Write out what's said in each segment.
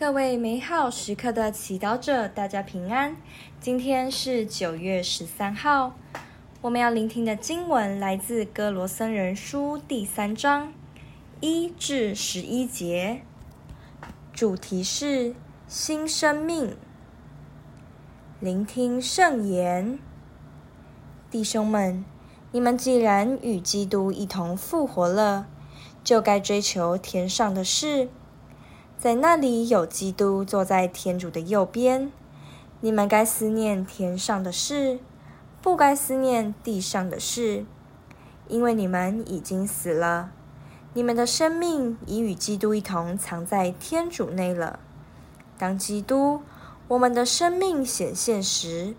各位美好时刻的祈祷者，大家平安。今天是九月十三号，我们要聆听的经文来自《歌罗森人书》第三章一至十一节，主题是新生命。聆听圣言，弟兄们，你们既然与基督一同复活了，就该追求天上的事。在那里有基督坐在天主的右边，你们该思念天上的事，不该思念地上的事，因为你们已经死了，你们的生命已与基督一同藏在天主内了。当基督，我们的生命显现时，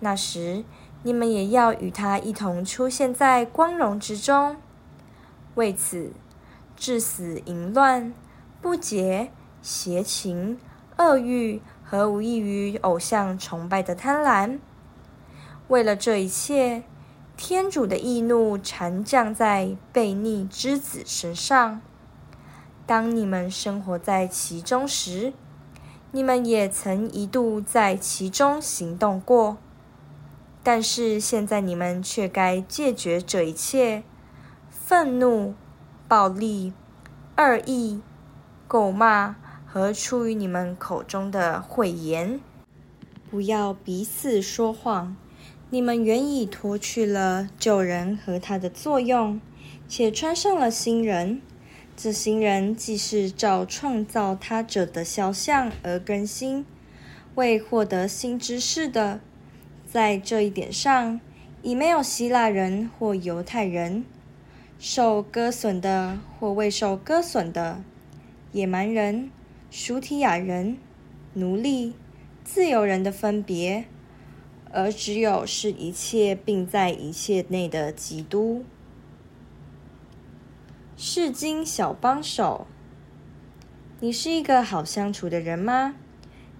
那时你们也要与他一同出现在光荣之中。为此，至死淫乱。不洁、邪情、恶欲和无异于偶像崇拜的贪婪，为了这一切，天主的义怒缠降在悖逆之子身上。当你们生活在其中时，你们也曾一度在其中行动过。但是现在你们却该戒绝这一切：愤怒、暴力、恶意。咒骂和出于你们口中的讳言，不要彼此说谎。你们原已脱去了旧人和他的作用，且穿上了新人。这新人既是照创造他者的肖像而更新，为获得新知识的。在这一点上，已没有希腊人或犹太人，受割损的或未受割损的。野蛮人、属提亚人、奴隶、自由人的分别，而只有是一切并在一切内的基督。释经小帮手，你是一个好相处的人吗？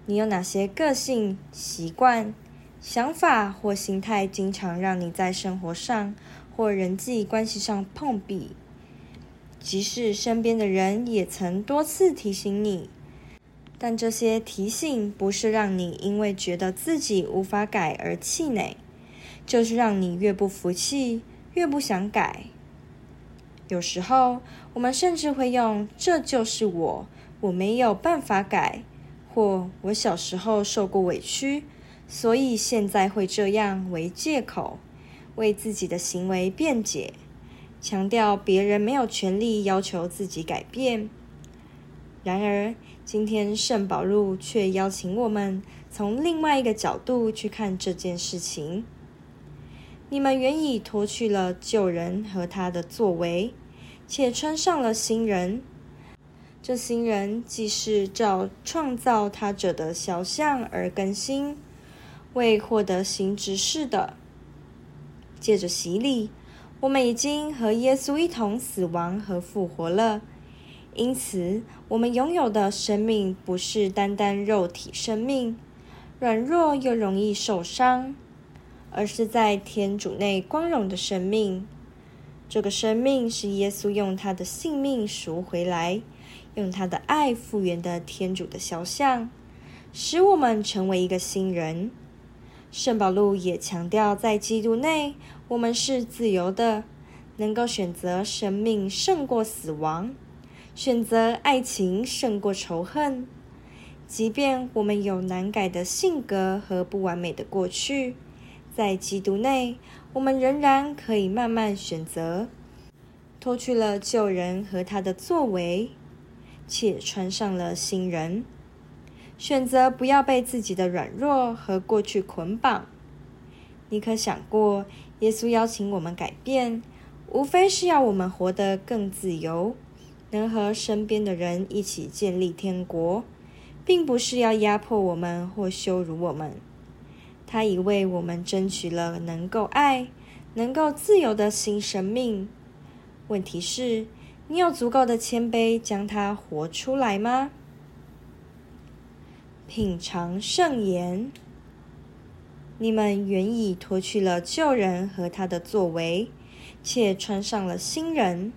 你有哪些个性、习惯、想法或心态，经常让你在生活上或人际关系上碰壁？即使身边的人也曾多次提醒你，但这些提醒不是让你因为觉得自己无法改而气馁，就是让你越不服气，越不想改。有时候，我们甚至会用“这就是我，我没有办法改”或“我小时候受过委屈，所以现在会这样”为借口，为自己的行为辩解。强调别人没有权利要求自己改变。然而，今天圣保禄却邀请我们从另外一个角度去看这件事情。你们原已脱去了旧人和他的作为，且穿上了新人。这新人既是照创造他者的肖像而更新，为获得新知识的，借着洗礼。我们已经和耶稣一同死亡和复活了，因此，我们拥有的生命不是单单肉体生命，软弱又容易受伤，而是在天主内光荣的生命。这个生命是耶稣用他的性命赎回来，用他的爱复原的天主的肖像，使我们成为一个新人。圣保禄也强调，在基督内，我们是自由的，能够选择生命胜过死亡，选择爱情胜过仇恨。即便我们有难改的性格和不完美的过去，在基督内，我们仍然可以慢慢选择，脱去了旧人和他的作为，且穿上了新人。选择不要被自己的软弱和过去捆绑。你可想过，耶稣邀请我们改变，无非是要我们活得更自由，能和身边的人一起建立天国，并不是要压迫我们或羞辱我们。他已为我们争取了能够爱、能够自由的新生命。问题是，你有足够的谦卑将它活出来吗？品尝圣言，你们原已脱去了旧人和他的作为，且穿上了新人。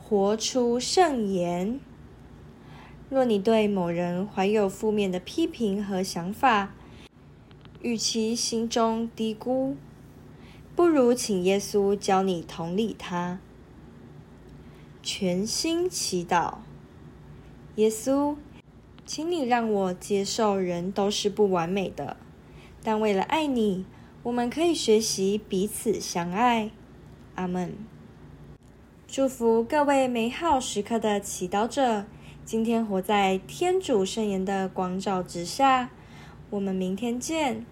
活出圣言，若你对某人怀有负面的批评和想法，与其心中嘀咕，不如请耶稣教你同理他。全心祈祷，耶稣，请你让我接受人都是不完美的，但为了爱你，我们可以学习彼此相爱。阿门。祝福各位美好时刻的祈祷者，今天活在天主圣言的光照之下。我们明天见。